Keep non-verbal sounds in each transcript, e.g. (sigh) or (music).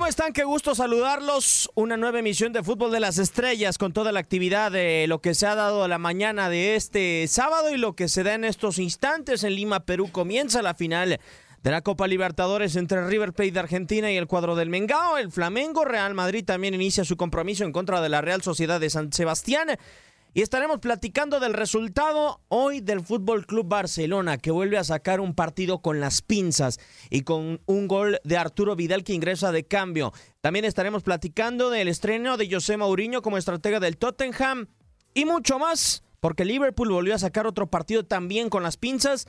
¿Cómo están? Qué gusto saludarlos. Una nueva emisión de Fútbol de las Estrellas con toda la actividad de lo que se ha dado la mañana de este sábado y lo que se da en estos instantes en Lima, Perú. Comienza la final de la Copa Libertadores entre River Plate de Argentina y el cuadro del Mengao. El Flamengo Real Madrid también inicia su compromiso en contra de la Real Sociedad de San Sebastián. Y estaremos platicando del resultado hoy del Fútbol Club Barcelona, que vuelve a sacar un partido con las pinzas y con un gol de Arturo Vidal que ingresa de cambio. También estaremos platicando del estreno de José Mourinho como estratega del Tottenham y mucho más, porque Liverpool volvió a sacar otro partido también con las pinzas.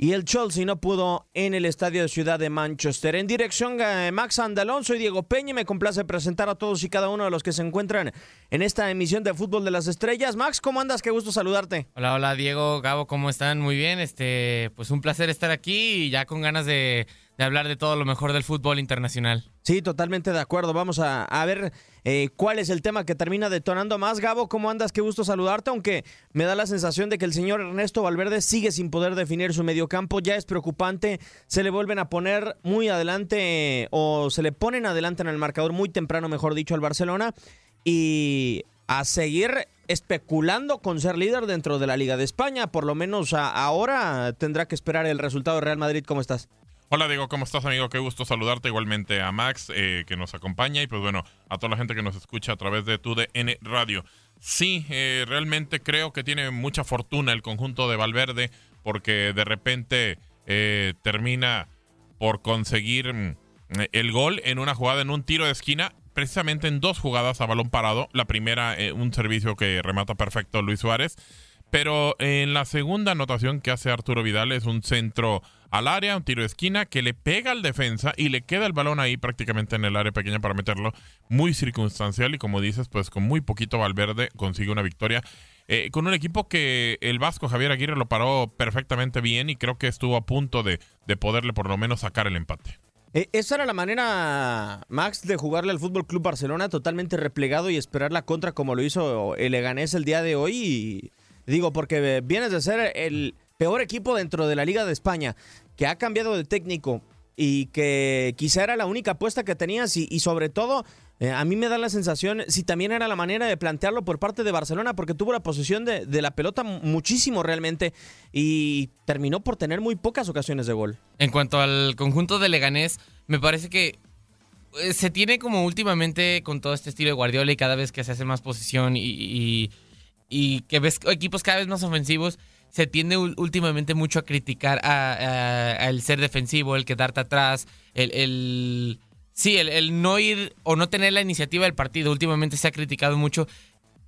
Y el Chelsea no pudo en el estadio de Ciudad de Manchester. En dirección a Max Andalonso y Diego Peña, me complace presentar a todos y cada uno de los que se encuentran en esta emisión de Fútbol de las Estrellas. Max, ¿cómo andas? Qué gusto saludarte. Hola, hola Diego, Gabo, ¿cómo están? Muy bien, este, pues un placer estar aquí y ya con ganas de hablar de todo lo mejor del fútbol internacional. Sí, totalmente de acuerdo. Vamos a, ver eh, cuál es el tema que termina detonando más. Gabo, ¿cómo andas? Qué gusto saludarte, aunque me da la sensación de que el señor Ernesto Valverde sigue sin poder definir su mediocampo. Ya es preocupante. Se le vuelven a poner muy adelante o se le ponen adelante en el marcador muy temprano, mejor dicho, al Barcelona. Y a seguir especulando con ser líder dentro de la Liga de España. Por lo menos ahora tendrá que esperar el resultado de Real Madrid. ¿Cómo estás? Hola Diego, ¿cómo estás amigo? Qué gusto saludarte igualmente a Max eh, que nos acompaña y pues bueno, a toda la gente que nos escucha a través de TUDN Radio. Sí, eh, realmente creo que tiene mucha fortuna el conjunto de Valverde porque de repente eh, termina por conseguir mm, el gol en una jugada, en un tiro de esquina, precisamente en dos jugadas a balón parado. La primera, eh, un servicio que remata perfecto Luis Suárez. Pero en la segunda anotación que hace Arturo Vidal es un centro al área, un tiro de esquina que le pega al defensa y le queda el balón ahí prácticamente en el área pequeña para meterlo. Muy circunstancial y como dices, pues con muy poquito Valverde consigue una victoria. Eh, con un equipo que el Vasco Javier Aguirre lo paró perfectamente bien y creo que estuvo a punto de, de poderle por lo menos sacar el empate. Eh, esa era la manera, Max, de jugarle al Fútbol Club Barcelona, totalmente replegado y esperar la contra como lo hizo el Leganés el día de hoy. Y digo, porque vienes de ser el peor equipo dentro de la Liga de España, que ha cambiado de técnico y que quizá era la única apuesta que tenías y, sobre todo eh, a mí me da la sensación si también era la manera de plantearlo por parte de Barcelona porque tuvo la posesión de, la pelota muchísimo realmente y terminó por tener muy pocas ocasiones de gol. En cuanto al conjunto de Leganés, me parece que eh, se tiene como últimamente con todo este estilo de Guardiola y cada vez que se hace más posesión y, y que ves equipos cada vez más ofensivos, se tiende últimamente mucho a criticar al ser defensivo, el quedarte atrás, el, sí, el, no ir o no tener la iniciativa del partido. Últimamente se ha criticado mucho,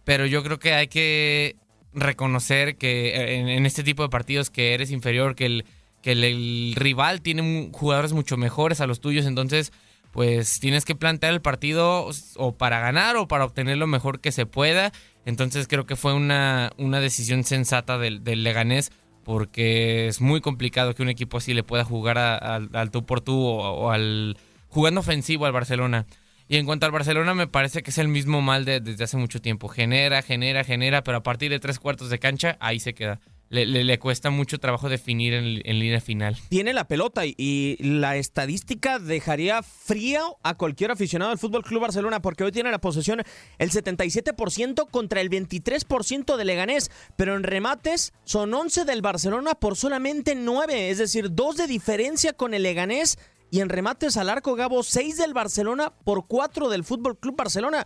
pero yo creo que hay que reconocer que en, este tipo de partidos que eres inferior, que el, que el, rival tiene jugadores mucho mejores a los tuyos, entonces pues tienes que plantear el partido o para ganar o para obtener lo mejor que se pueda entonces creo que fue una, una decisión sensata del, del, Leganés porque es muy complicado que un equipo así le pueda jugar al tú por tú o, o, al jugando ofensivo al Barcelona. Y en cuanto al Barcelona me parece que es el mismo mal de, desde hace mucho tiempo. Genera, genera, genera, pero a partir de tres cuartos de cancha ahí se queda. Le, le, cuesta mucho trabajo definir en, en, línea final. Tiene la pelota y, la estadística dejaría fría a cualquier aficionado del Fútbol Club Barcelona porque hoy tiene la posesión el 77% contra el 23% de Leganés, pero en remates son 11 del Barcelona por solamente 9, es decir, dos de diferencia con el Leganés y en remates al arco Gabo 6 del Barcelona por 4 del Fútbol Club Barcelona.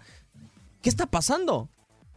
¿Qué está pasando?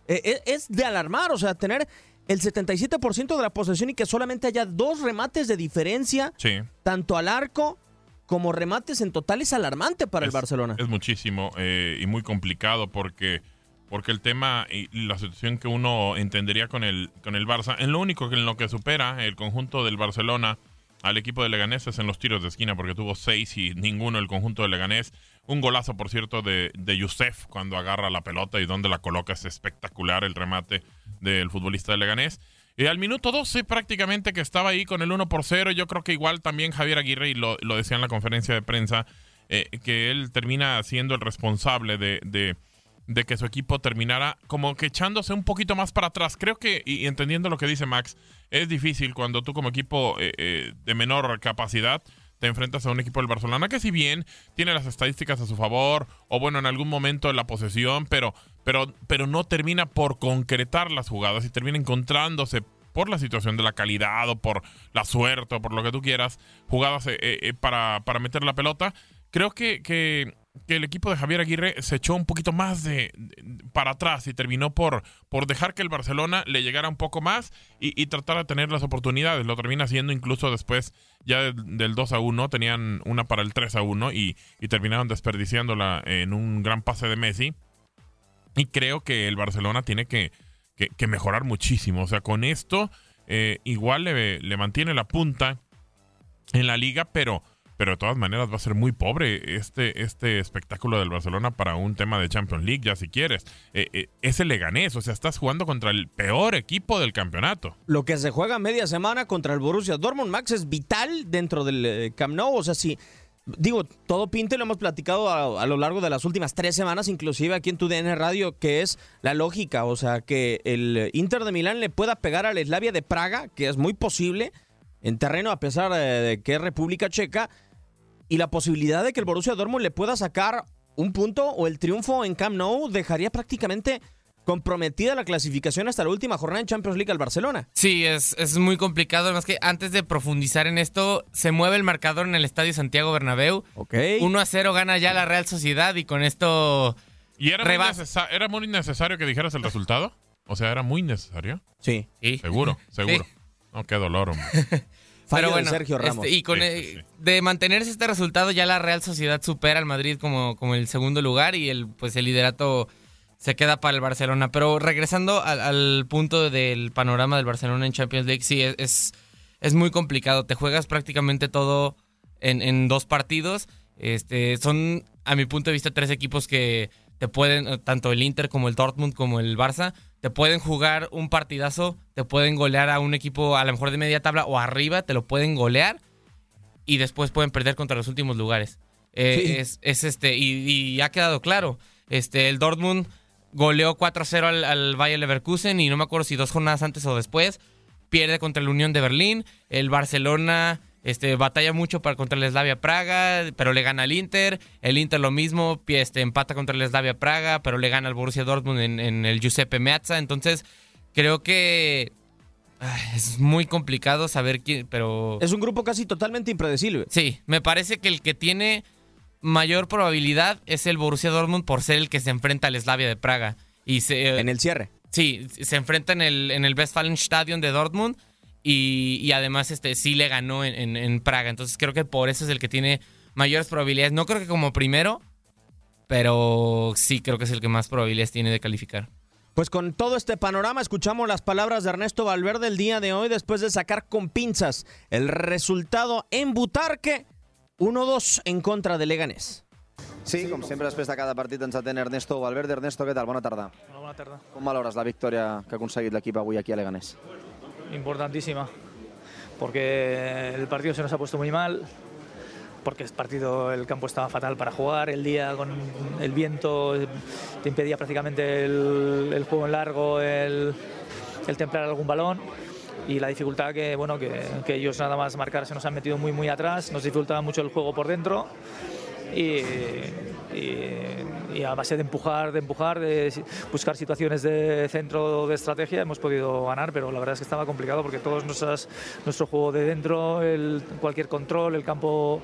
Eh, es de alarmar, o sea, tener el 77% de la posesión y que solamente haya dos remates de diferencia, sí. tanto al arco como remates en total, es alarmante para es, el Barcelona. Es muchísimo eh, y muy complicado porque, porque el tema y la situación que uno entendería con el, con el Barça, en lo único que en lo que supera el conjunto del Barcelona al equipo de Leganés es en los tiros de esquina porque tuvo seis y ninguno el conjunto de Leganés. Un golazo, por cierto, de, de Youssef cuando agarra la pelota y donde la coloca es espectacular el remate del futbolista de Leganés. Y al minuto 12 prácticamente que estaba ahí con el 1 por 0, yo creo que igual también Javier Aguirre, y lo, lo decía en la conferencia de prensa, eh, que él termina siendo el responsable de, de, de, que su equipo terminara como que echándose un poquito más para atrás. Creo que, y entendiendo lo que dice Max, es difícil cuando tú como equipo eh, eh, de menor capacidad te enfrentas a un equipo del Barcelona que si bien tiene las estadísticas a su favor o bueno en algún momento la posesión pero pero pero no termina por concretar las jugadas y termina encontrándose por la situación de la calidad o por la suerte o por lo que tú quieras jugadas eh, eh, para, para meter la pelota. Creo que, que que el equipo de Javier Aguirre se echó un poquito más de, para atrás y terminó por, por dejar que el Barcelona le llegara un poco más y, y tratar de tener las oportunidades. Lo termina haciendo incluso después ya del, del 2 a 1, tenían una para el 3 a 1 y, y terminaron desperdiciándola en un gran pase de Messi. Y creo que el Barcelona tiene que, que, que mejorar muchísimo. O sea, con esto eh, igual le, le mantiene la punta en la liga, pero pero de todas maneras va a ser muy pobre este, este espectáculo del Barcelona para un tema de Champions League, ya si quieres. Eh, eh, es el Leganés, o sea, estás jugando contra el peor equipo del campeonato. Lo que se juega media semana contra el Borussia Dortmund, Max, es vital dentro del eh, Nou, o sea, si... Digo, todo pinte lo hemos platicado a, a, lo largo de las últimas tres semanas, inclusive aquí en tu DN Radio, que es la lógica, o sea, que el Inter de Milán le pueda pegar al Slavia de Praga, que es muy posible en terreno, a pesar de, de que es República Checa, y la posibilidad de que el Borussia Dortmund le pueda sacar un punto o el triunfo en Camp Nou dejaría prácticamente comprometida la clasificación hasta la última jornada en Champions League al Barcelona. Sí, es, es muy complicado. Además que antes de profundizar en esto, se mueve el marcador en el Estadio Santiago Bernabéu. Ok. 1 a 0 gana ya la Real Sociedad y con esto... ¿Y era, muy, necesa era muy necesario que dijeras el resultado? O sea, ¿era muy necesario? Sí. sí. Seguro, (laughs) seguro. Sí. No, qué dolor, hombre. (laughs) Fallo Pero de bueno, Sergio Ramos. este, y con eh, de mantenerse este resultado, ya la Real Sociedad supera al Madrid como, como el segundo lugar y el, pues el liderato se queda para el Barcelona. Pero regresando al, al punto del panorama del Barcelona en Champions League, sí, es, es, es muy complicado. Te juegas prácticamente todo en, en dos partidos. Este, son, a mi punto de vista, tres equipos que te pueden, tanto el Inter como el Dortmund como el Barça, te pueden jugar un partidazo, te pueden golear a un equipo a lo mejor de media tabla o arriba, te lo pueden golear y después pueden perder contra los últimos lugares. Eh, Sí. es, es este, y, y ha quedado claro. Este, el Dortmund goleó 4-0 al, al Bayer Leverkusen y no me acuerdo si dos jornadas antes o después. Pierde contra el Unión de Berlín. El Barcelona este, batalla mucho para contra el Slavia Praga, pero le gana al Inter. El Inter lo mismo, este, empata contra el Slavia Praga, pero le gana al Borussia Dortmund en, en el Giuseppe Meazza. Entonces, creo que es muy complicado saber quién, pero... Es un grupo casi totalmente impredecible. Sí, me parece que el que tiene mayor probabilidad es el Borussia Dortmund por ser el que se enfrenta al Slavia de Praga. Y se, En el cierre. Sí, se enfrenta en el, en el Westfalenstadion de Dortmund y, y además este sí le ganó en, en- en Praga. Entonces creo que por eso es el que tiene mayores probabilidades. No creo que como primero, pero sí creo que es el que más probabilidades tiene de calificar. Pues con todo este panorama escuchamos las palabras de Ernesto Valverde el día de hoy después de sacar con pinzas el resultado en Butarque 1-2 en contra de Leganés. Sí, com sempre, després de cada partit ens atén Ernesto Valverde. Ernesto, què tal? Bona tarda. Hola, buena tarde. Com valores la victòria que ha aconseguit l'equip avui aquí a Leganés? Importantísima, porque el partido se nos ha puesto muy mal, porque el partido, el campo estaba fatal para jugar, el día con el viento te impedía prácticamente el, juego en largo, el, templar algún balón. Y la dificultad que, bueno, que, que ellos nada más marcar se nos han metido muy muy atrás, nos dificultaba mucho el juego por dentro y, y- y a base de empujar, de empujar, de buscar situaciones de centro de estrategia hemos podido ganar, pero la verdad es que estaba complicado porque todos nuestras, nuestro juego de dentro, el, cualquier control, el campo,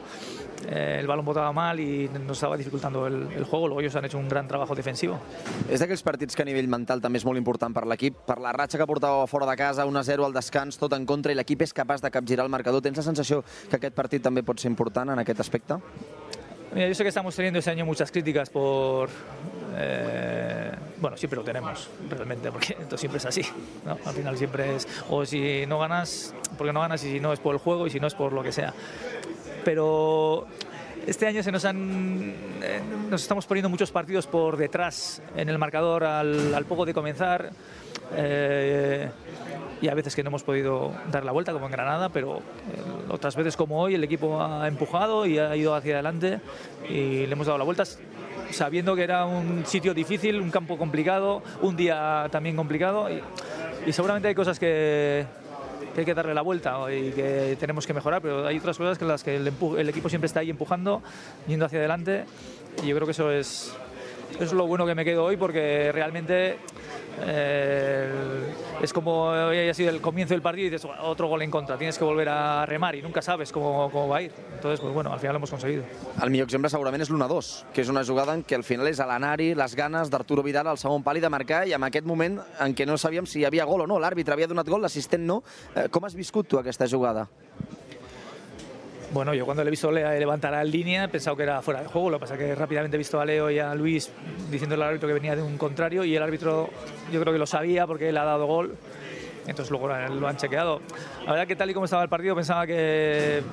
eh, el balón botaba mal y nos estaba dificultando el, el juego. Luego ellos han hecho un gran trabajo defensivo. És d'aquells partits que a nivell mental també és molt important per l'equip. Per la ratxa que portava fora de casa, 1-0 al descans, tot en contra, i l'equip és capaç de capgirar el marcador. Tens la sensació que aquest partit també pot ser important en aquest aspecte? Mira, yo sé que estamos teniendo este año muchas críticas por... eh, bueno, siempre lo tenemos, realmente, porque esto siempre es así. ¿no? Al final siempre es, o si no ganas, porque no ganas, y si no es por el juego, y si no es por lo que sea. Pero este año se nos han... eh, nos estamos poniendo muchos partidos por detrás en el marcador al, al poco de comenzar. Eh, y a veces que no hemos podido dar la vuelta, como en Granada, pero eh, otras veces como hoy el equipo ha empujado y ha ido hacia adelante y le hemos dado la vuelta sabiendo que era un sitio difícil, un campo complicado, un día también complicado. Y, y seguramente hay cosas que, que hay que darle la vuelta y que tenemos que mejorar, pero hay otras cosas que las que el, el equipo siempre está ahí empujando, yendo hacia adelante. Y yo creo que eso es, eso es lo bueno que me quedo hoy porque realmente eh, es como hoy haya sido el comienzo del partido y dices otro gol en contra, tienes que volver a remar y nunca sabes cómo, cómo va a ir. Entonces, pues bueno, al final lo hemos conseguido. El millor exemple segurament és l'1-2, que és una jugada en què al final és a l'anar-hi les ganes d'Arturo Vidal al segon pal i de marcar, i en aquest moment en què no sabíem si hi havia gol o no, l'àrbitre havia donat gol, l'assistent no. Eh, Com has viscut tu aquesta jugada? Bueno, yo cuando le he visto levantar en línea he pensado que era fuera de juego. Lo que pasa es que rápidamente he visto a Leo y a Luis diciéndole al árbitro que venía de un contrario y el árbitro yo creo que lo sabía porque él ha dado gol. Entonces luego lo han chequeado. La verdad que tal y como estaba el partido pensaba que eh,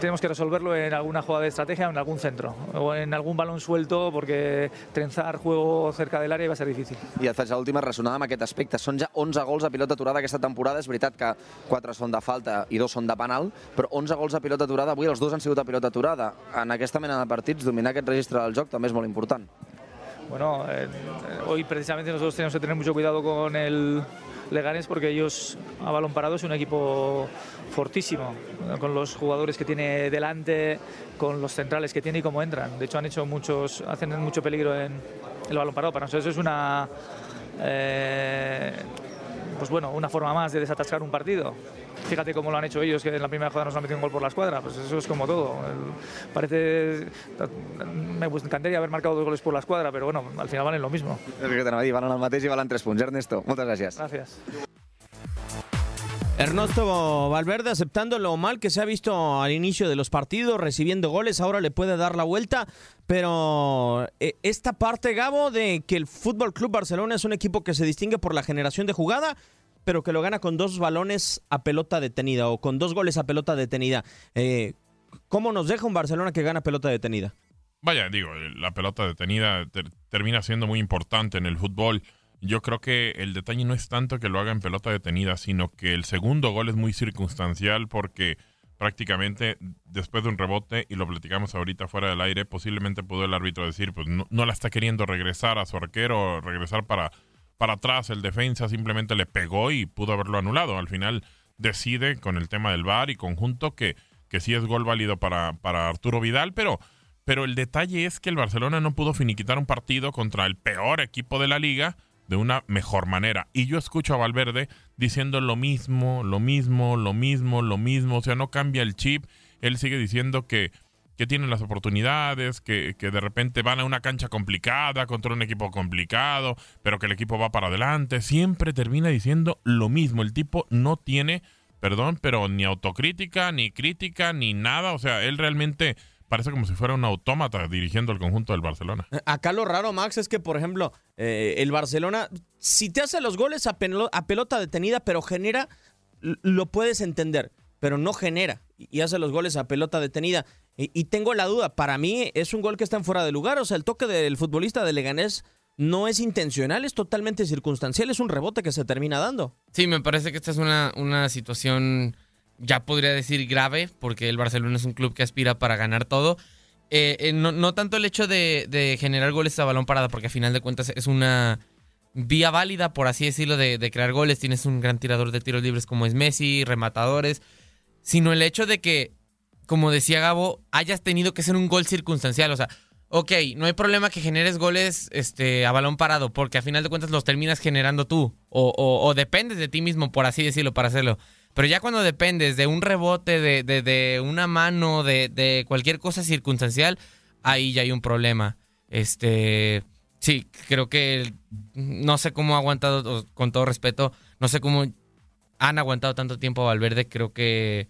tenemos que resolverlo en alguna jugada de estrategia o en algún centro o en algún balón suelto porque trenzar juego cerca del área iba a ser difícil. I et faig l'última ressonada amb aquest aspecte. Són ja 11 gols a pilota aturada aquesta temporada. És veritat que 4 són de falta i 2 són de penal, però 11 gols a pilota aturada. Avui els dos han sigut a pilota aturada. En aquesta mena de partits, dominar aquest registre del joc també és molt important. Bueno, eh, hoy precisamente nosotros tenemos que tener mucho cuidado con el Leganés porque ellos a balón parado es un equipo fortísimo, con los jugadores que tiene delante, con los centrales que tiene y cómo entran. De hecho han hecho muchos, hacen mucho peligro en el balón parado. Para nosotros es una, eh, pues bueno, una forma más de desatascar un partido. Fíjate cómo lo han hecho ellos, que en la primera jugada nos han metido un gol por la escuadra. Pues eso es como todo. El- parece. Me encantaría haber marcado dos goles por la escuadra, pero bueno, al final valen lo mismo. És que t'anava a dir, valen el mateix i valen 3 punts. Ernesto, moltes gràcies. Gracias. Ernesto Valverde aceptando lo mal que se ha visto al inicio de los partidos, recibiendo goles, ahora le puede dar la vuelta, pero eh, esta parte, Gabo, de que el Fútbol Club Barcelona es un equipo que se distingue por la generación de jugada, pero que lo gana con dos balones a pelota detenida o con dos goles a pelota detenida. Eh, ¿Cómo nos deja un Barcelona que gana pelota detenida? Vaya, digo, la pelota detenida ter- termina siendo muy importante en el fútbol. Yo creo que el detalle no es tanto que lo haga en pelota detenida, sino que el segundo gol es muy circunstancial porque prácticamente después de un rebote, y lo platicamos ahorita fuera del aire, posiblemente pudo el árbitro decir, pues no, la está queriendo regresar a su arquero, regresar para, para atrás, el defensa simplemente le pegó y pudo haberlo anulado. Al final decide con el tema del VAR y conjunto que, que sí es gol válido para, para Arturo Vidal, pero, pero el detalle es que el Barcelona no pudo finiquitar un partido contra el peor equipo de la liga de una mejor manera. Y yo escucho a Valverde diciendo lo mismo, lo mismo, lo mismo, lo mismo. O sea, no cambia el chip. Él sigue diciendo que, que tienen las oportunidades, que, que de repente van a una cancha complicada contra un equipo complicado, pero que el equipo va para adelante. Siempre termina diciendo lo mismo. El tipo no tiene, perdón, pero ni autocrítica, ni crítica, ni nada. O sea, él realmente parece como si fuera un autómata dirigiendo el conjunto del Barcelona. Acá lo raro, Max, es que, por ejemplo, eh, el Barcelona, si te hace los goles a, pelo- a pelota detenida, pero genera, lo puedes entender, pero no genera y hace los goles a pelota detenida. Y, y tengo la duda, para mí es un gol que está en fuera de lugar, o sea, el toque del futbolista de Leganés no es intencional, es totalmente circunstancial, es un rebote que se termina dando. Sí, me parece que esta es una, una situación, ya podría decir grave, porque el Barcelona es un club que aspira para ganar todo. Eh, eh, no, no tanto el hecho de, generar goles a balón parada, porque a final de cuentas es una vía válida, por así decirlo, de, crear goles. Tienes un gran tirador de tiros libres como es Messi, rematadores, sino el hecho de que, como decía Gabo, hayas tenido que ser un gol circunstancial. O sea, ok, no hay problema que generes goles este, a balón parado, porque a final de cuentas los terminas generando tú, o dependes de ti mismo, por así decirlo, para hacerlo. Pero ya cuando dependes de un rebote, de, de- de una mano, de, de cualquier cosa circunstancial, ahí ya hay un problema. Este, sí, creo que no sé cómo ha aguantado, con todo respeto, no sé cómo han aguantado tanto tiempo a Valverde. Creo que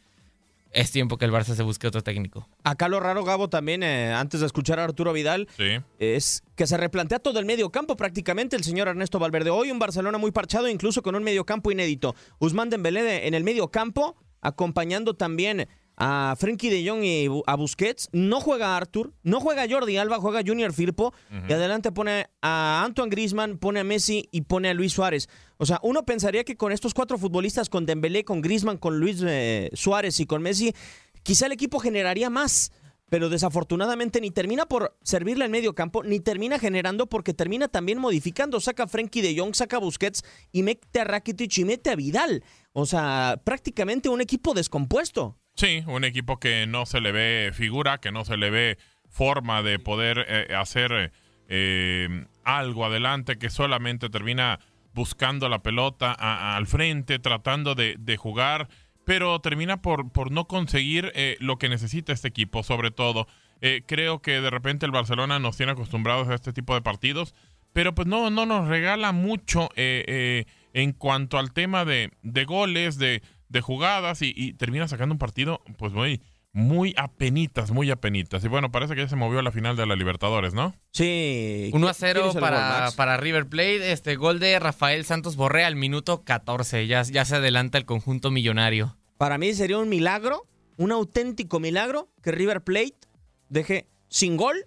es tiempo que el Barça se busque otro técnico. Acá lo raro, Gabo, también, eh, antes de escuchar a Arturo Vidal, Sí. es que se replantea todo el medio campo prácticamente el señor Ernesto Valverde. Hoy un Barcelona muy parchado, incluso con un medio campo inédito. Usman Dembélé de- en el medio campo, acompañando también a Frenkie de Jong y a Busquets. No juega Artur, no juega Jordi Alba, juega Junior Firpo. Y adelante pone a Antoine Griezmann, pone a Messi y pone a Luis Suárez. O sea, uno pensaría que con estos cuatro futbolistas, con Dembélé, con Griezmann, con Luis eh, Suárez y con Messi, quizá el equipo generaría más pero desafortunadamente ni termina por servirle al medio campo, ni termina generando porque termina también modificando. Saca a Frenkie de Jong, saca a Busquets y mete a Rakitic y mete a Vidal. O sea, prácticamente un equipo descompuesto. Sí, un equipo que no se le ve figura, que no se le ve forma de poder eh, hacer eh, algo adelante, que solamente termina buscando la pelota al frente, tratando de, jugar, pero termina por, por no conseguir eh, lo que necesita este equipo, sobre todo. Creo que de repente el Barcelona nos tiene acostumbrados a este tipo de partidos, pero pues no, no nos regala mucho en cuanto al tema de, de goles, de, de jugadas y, y termina sacando un partido pues muy, muy apenitas, muy apenitas. Y bueno, parece que ya se movió a la final de la Libertadores, ¿no? Sí. 1 a ¿Quién 0 hizo el gol, para, para River Plate. Este gol de Rafael Santos Borré al minuto 14. Ya, ya se adelanta el conjunto millonario. Para mí sería un milagro, un auténtico milagro que River Plate deje sin gol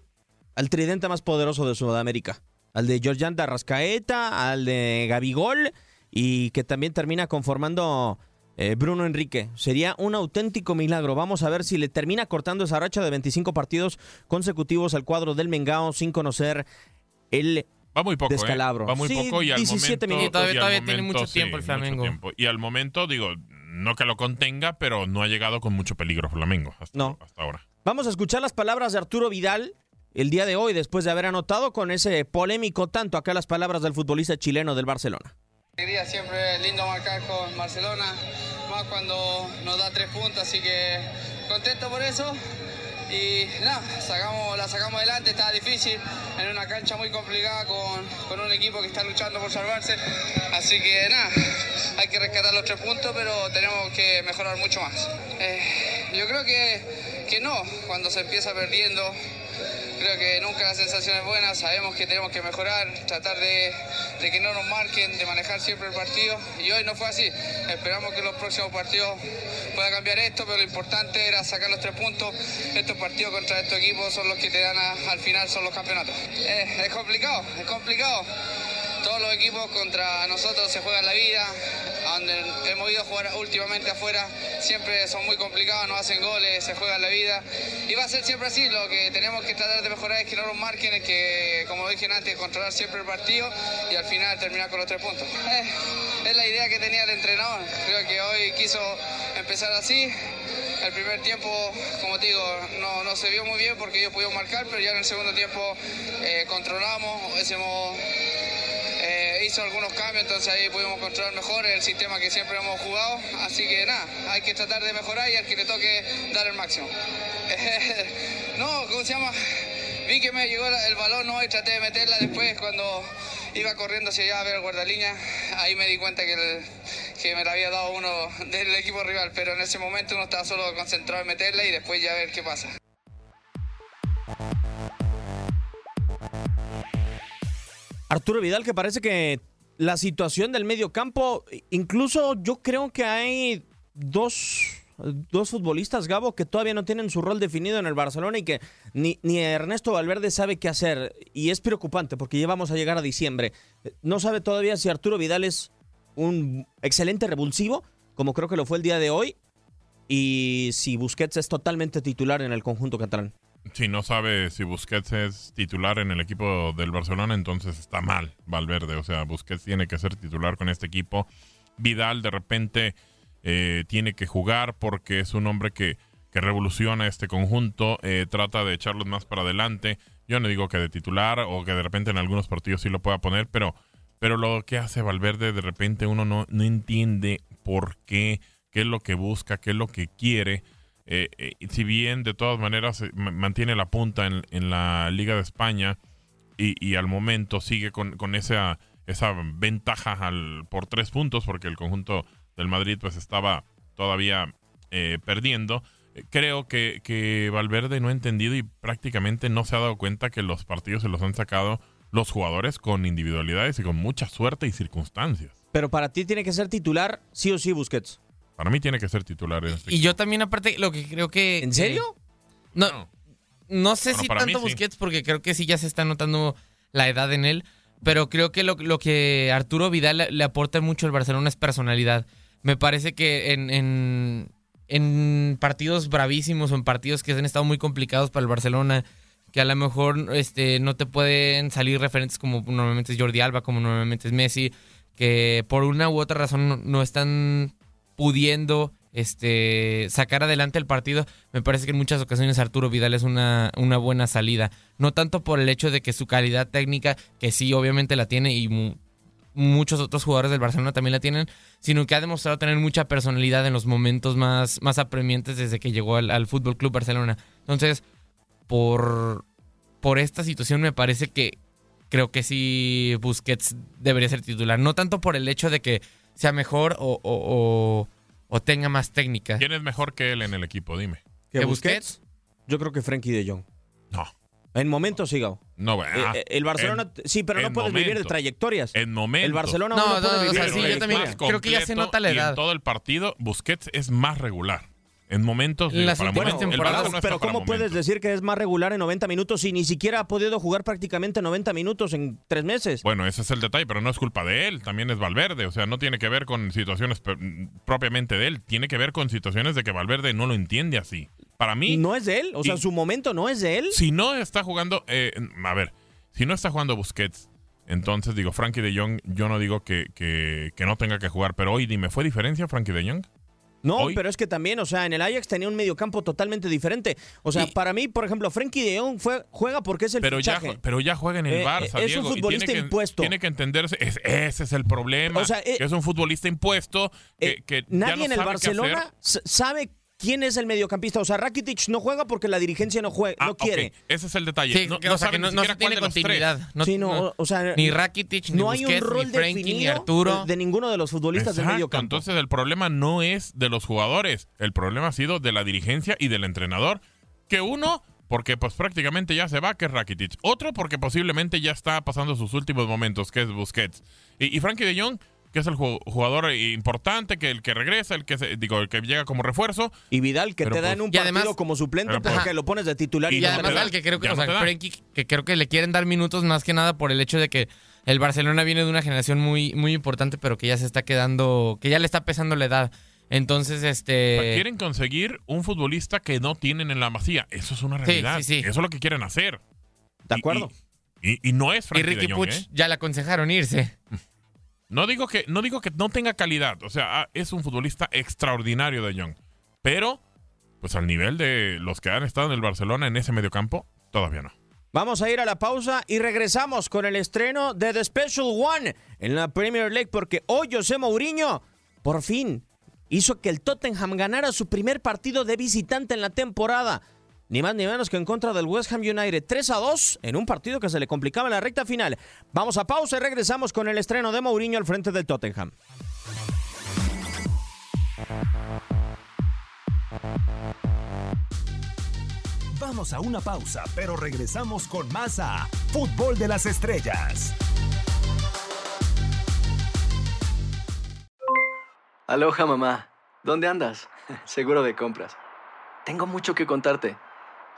al tridente más poderoso de Sudamérica. Al de Georgian Rascaeta, al de Gabigol y que también termina conformando eh, Bruno Enrique. Sería un auténtico milagro. Vamos a ver si le termina cortando esa racha de 25 partidos consecutivos al cuadro del Mengao sin conocer el Va muy poco, ¿eh? descalabro. Va muy Sí, poco y al 17 momento... minutos. Y todavía- y al todavía tiene momento, mucho tiempo el Flamengo. tiempo. Y al momento, digo, no que lo contenga, pero no ha llegado con mucho peligro Flamengo hasta, No. hasta ahora. Vamos a escuchar las palabras de Arturo Vidal el día de hoy, después de haber anotado con ese polémico tanto acá las palabras del futbolista chileno del Barcelona. Alegría, siempre lindo marcar con Barcelona, más cuando nos da tres puntos, así que contento por eso y nada, sacamos, la sacamos adelante, estaba difícil, en una cancha muy complicada con, con un equipo que está luchando por salvarse, así que nada, hay que rescatar los tres puntos, pero tenemos que mejorar mucho más. Eh, yo creo que, que no, cuando se empieza perdiendo, creo que nunca la sensación es buena, sabemos que tenemos que mejorar, tratar de, de, que no nos marquen, de manejar siempre el partido y hoy no fue así. Esperamos que los próximos partidos pueda cambiar esto, pero lo importante era sacar los tres puntos. Estos partidos contra estos equipos son los que te dan al final, son los campeonatos. Eh, es complicado, es complicado. Todos los equipos contra nosotros se juegan la vida, donde hemos ido a jugar últimamente afuera, siempre son muy complicados, no hacen goles, se juegan la vida. Y va a ser siempre así, lo que tenemos que tratar de mejorar es que no nos marquen, es que, como dije antes, controlar siempre el partido y al final terminar con los tres puntos. Eh, es la idea que tenía el entrenador, creo que hoy quiso empezar así. El primer tiempo, como te digo, no, se vio muy bien porque ellos pudieron marcar, pero ya en el segundo tiempo eh, controlamos, hicimos hizo algunos cambios, entonces ahí pudimos controlar mejor el sistema que siempre hemos jugado. Así que nada, hay que tratar de mejorar y al que le toque dar el máximo. (laughs) no, ¿cómo se llama? Vi que me llegó el balón ¿no? y traté de meterla después cuando iba corriendo hacia allá a ver el guardalínea. Ahí me di cuenta que, que me la había dado uno del equipo rival, pero en ese momento uno estaba solo concentrado en meterla y después ya ver qué pasa. Arturo Vidal, que parece que la situación del medio campo, incluso yo creo que hay dos, dos futbolistas, Gabo, que todavía no tienen su rol definido en el Barcelona y que ni, ni Ernesto Valverde sabe qué hacer. Y es preocupante porque ya vamos a llegar a diciembre. No sabe todavía si Arturo Vidal es un excelente revulsivo, como creo que lo fue el día de hoy, y si Busquets es totalmente titular en el conjunto catalán. Si no sabe si Busquets es titular en el equipo del Barcelona, entonces está mal Valverde. O sea, Busquets tiene que ser titular con este equipo. Vidal de repente eh, tiene que jugar porque es un hombre que, que revoluciona este conjunto, eh, trata de echarlos más para adelante. Yo no digo que de titular o que de repente en algunos partidos sí lo pueda poner, pero, pero lo que hace Valverde de repente uno no, no entiende por qué, qué es lo que busca, qué es lo que quiere. Eh, eh, si bien de todas maneras mantiene la punta en, la Liga de España y, al momento sigue con, esa, ventaja al, por tres puntos porque el conjunto del Madrid pues estaba todavía eh, perdiendo, creo que, que Valverde no ha entendido y prácticamente no se ha dado cuenta que los partidos se los han sacado los jugadores con individualidades y con mucha suerte y circunstancias. Pero para ti tiene que ser titular sí o sí Busquets. Para mí tiene que ser titular en este Y yo también, aparte, lo que creo que. ¿En serio? Eh, no, no, no, sé Bueno, si mí tanto sí. Busquets, porque creo que sí ya se está notando la edad en él. Pero creo que lo, lo que Arturo Vidal le, le aporta mucho al Barcelona es personalidad. Me parece que en, en, en partidos bravísimos o en partidos que han estado muy complicados para el Barcelona, que a lo mejor este, no te pueden salir referentes como normalmente es Jordi Alba, como normalmente es Messi, que por una u otra razón no, no están pudiendo este, sacar adelante el partido, me parece que en muchas ocasiones Arturo Vidal es una, una buena salida. No tanto por el hecho de que su calidad técnica, que sí, obviamente la tiene y mu- muchos otros jugadores del Barcelona también la tienen, sino que ha demostrado tener mucha personalidad en los momentos más, más apremiantes desde que llegó al, al Fútbol Club Barcelona. Entonces, por, por esta situación me parece que creo que sí Busquets debería ser titular. No tanto por el hecho de que sea mejor o, o- o- o tenga más técnica. ¿Quién es mejor que él en el equipo? Dime. ¿Que Busquets? Yo creo que Frankie de Jong. No. En momentos sí, Gabo. No, bueno, Eh, eh, el Barcelona, en- sí, pero no puedes vivir de trayectorias. En momentos. El Barcelona No, no, no, puede o vivir sea, de sí, yo también creo que ya se nota la y edad. en todo el partido, Busquets es más regular. En momentos. En digo, las para últimas momentos, temporadas, no Pero ¿cómo puedes momentos. decir que es más regular en 90 minutos si ni siquiera ha podido jugar prácticamente 90 minutos en tres meses? Bueno, ese es el detalle, pero no es culpa de él, también es Valverde, o sea, no tiene que ver con situaciones propiamente de él, tiene que ver con situaciones de que Valverde no lo entiende así. Para mí, No es de él, o sea, y- su momento no es de él. si no está jugando, eh, a ver, si no está jugando Busquets, entonces digo, Frankie de Jong, yo no digo que, que, que no tenga que jugar, pero hoy dime, ¿fue diferencia Frankie de Jong? No, Hoy- pero es que también, o sea, en el Ajax tenía un mediocampo totalmente diferente. O sea, Y- para mí, por ejemplo, Frankie de Jong fue, juega porque es el Pero ya, fichaje. pero ya juega en el Eh, Barça, es un Diego, futbolista tiene que, impuesto. Tiene que entenderse, es- ese es el problema. O sea, eh, que es un futbolista impuesto, que, Eh, que ya Nadie no en el sabe Barcelona sabe ¿quién es el mediocampista? O sea, Rakitic no juega porque la dirigencia no juega, no quiere. Ese es el detalle. Sí, no, que- no o sea, que no, ni no se tiene continuidad. No, Sí, no, no- o sea, ni Rakitic, ni no hay un Busquets, rol ni definido Arturo. de, de ninguno de los futbolistas del Exacto, medio campo. Entonces el problema no es de los jugadores, el problema ha sido de la dirigencia y del entrenador. Que uno, porque pues prácticamente ya se va, que es Rakitic. Otro, porque posiblemente ya está pasando sus últimos momentos, que es Busquets. Y, y Frankie de Jong, que es el ju- jugador importante, que el que regresa, el que se- digo, el que llega como refuerzo. Y Vidal, que Pero, te da pues, en un Y partido además- como suplente Pero, pues, porque lo pones de titular y, Y no además que creo que, Ya o sea. Frenkie, que creo que le quieren dar minutos más que nada por el hecho de que el Barcelona viene de una generación muy, muy importante, pero que ya se está quedando, que ya le está pesando la edad. Entonces, O sea, este. quieren conseguir un futbolista que no tienen en la masía. Eso es una Sí, realidad. sí, sí. Eso es lo que quieren hacer. ¿De Y- acuerdo? Y, y- y no es Y Frankie Ricky de Jong, Puch ¿eh? ya le aconsejaron irse. (laughs) No digo que no digo que no tenga calidad, o sea, ah, es un futbolista extraordinario de Jong, pero pues al nivel de los que han estado en el Barcelona en ese mediocampo, todavía no. Vamos a ir a la pausa y regresamos con el estreno de The Special One en la Premier League porque hoy José Mourinho por fin hizo que el Tottenham ganara su primer partido de visitante en la temporada. Ni más ni menos que en contra del West Ham United 3 a 2 en un partido que se le complicaba en la recta final. Vamos a pausa y regresamos con el estreno de Mourinho al frente del Tottenham. Vamos a una pausa, pero regresamos con más a Fútbol de las Estrellas. Aloha mamá, ¿dónde andas? (laughs) Seguro de compras. Tengo mucho que contarte.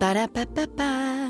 Ba-da-ba-ba-ba.